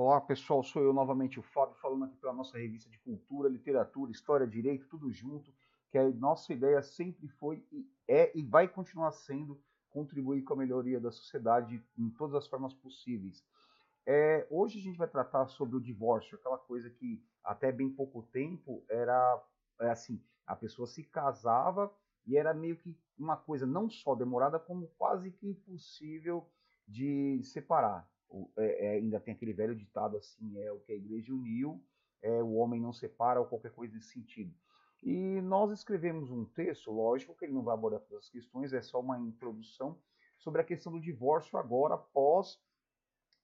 Olá pessoal, sou eu novamente o Fábio falando aqui pela nossa revista de cultura, literatura, história, direito, tudo junto, que a nossa ideia sempre foi e é e vai continuar sendo contribuir com a melhoria da sociedade em todas as formas possíveis. É, hoje a gente vai tratar sobre o divórcio, aquela coisa que até bem pouco tempo era é assim, a pessoa se casava e era meio que uma coisa não só demorada, como quase que impossível de separar é, é, ainda tem aquele velho ditado assim, é o que a igreja uniu, é, o homem não separa ou qualquer coisa nesse sentido. E nós escrevemos um texto, lógico que ele não vai abordar todas as questões, é só uma introdução sobre a questão do divórcio agora após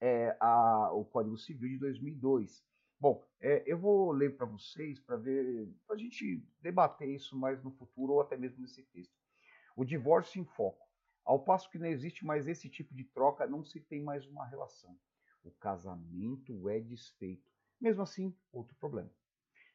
é, a, o Código Civil de 2002. Bom, é, eu vou ler para vocês para ver, para a gente debater isso mais no futuro ou até mesmo nesse texto. O divórcio em foco. Ao passo que não existe mais esse tipo de troca, não se tem mais uma relação. O casamento é desfeito. Mesmo assim, outro problema.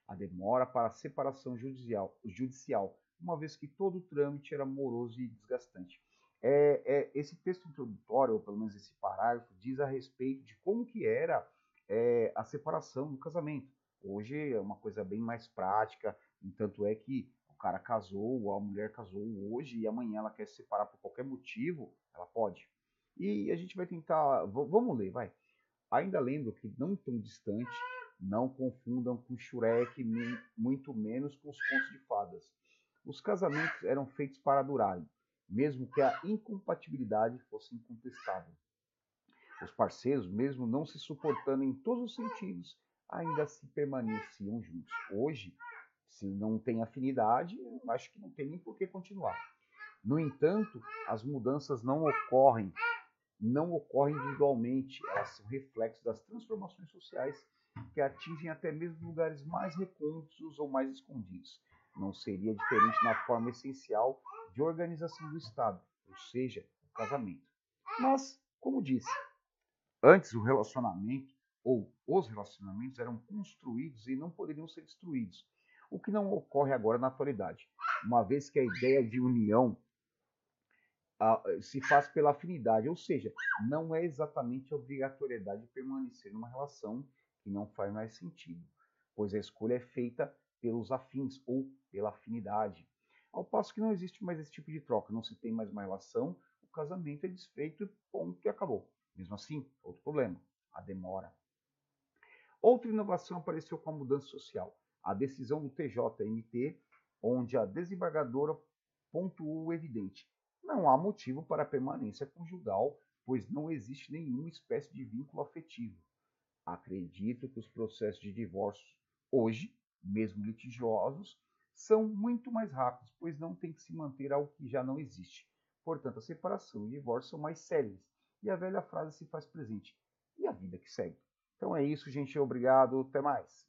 A demora para a separação judicial, judicial uma vez que todo o trâmite era moroso e desgastante. É, é, esse texto introdutório, ou pelo menos esse parágrafo, diz a respeito de como que era é, a separação do casamento. Hoje é uma coisa bem mais prática, tanto é que cara casou, ou a mulher casou hoje e amanhã ela quer se separar por qualquer motivo, ela pode. E a gente vai tentar, vamos ler, vai. Ainda lembro que não tão distante, não confundam com Shurek, muito menos com os contos de fadas. Os casamentos eram feitos para durarem, mesmo que a incompatibilidade fosse incontestável. Os parceiros, mesmo não se suportando em todos os sentidos, ainda se permaneciam juntos. Hoje, se não tem afinidade, eu acho que não tem nem por que continuar. No entanto, as mudanças não ocorrem, não ocorrem individualmente, elas são reflexos das transformações sociais que atingem até mesmo lugares mais recônditos ou mais escondidos. Não seria diferente na forma essencial de organização do Estado, ou seja, o casamento. Mas, como disse, antes o relacionamento ou os relacionamentos eram construídos e não poderiam ser destruídos o que não ocorre agora na atualidade, uma vez que a ideia de união se faz pela afinidade, ou seja, não é exatamente a obrigatoriedade de permanecer numa relação que não faz mais sentido, pois a escolha é feita pelos afins ou pela afinidade. Ao passo que não existe mais esse tipo de troca, não se tem mais uma relação, o casamento é desfeito e ponto e acabou. Mesmo assim, outro problema, a demora. Outra inovação apareceu com a mudança social a decisão do TJMT, onde a desembargadora pontuou o evidente. Não há motivo para permanência conjugal, pois não existe nenhuma espécie de vínculo afetivo. Acredito que os processos de divórcio hoje, mesmo litigiosos, são muito mais rápidos, pois não tem que se manter algo que já não existe. Portanto, a separação e o divórcio são mais sérios. E a velha frase se faz presente. E a vida que segue. Então é isso, gente. Obrigado. Até mais.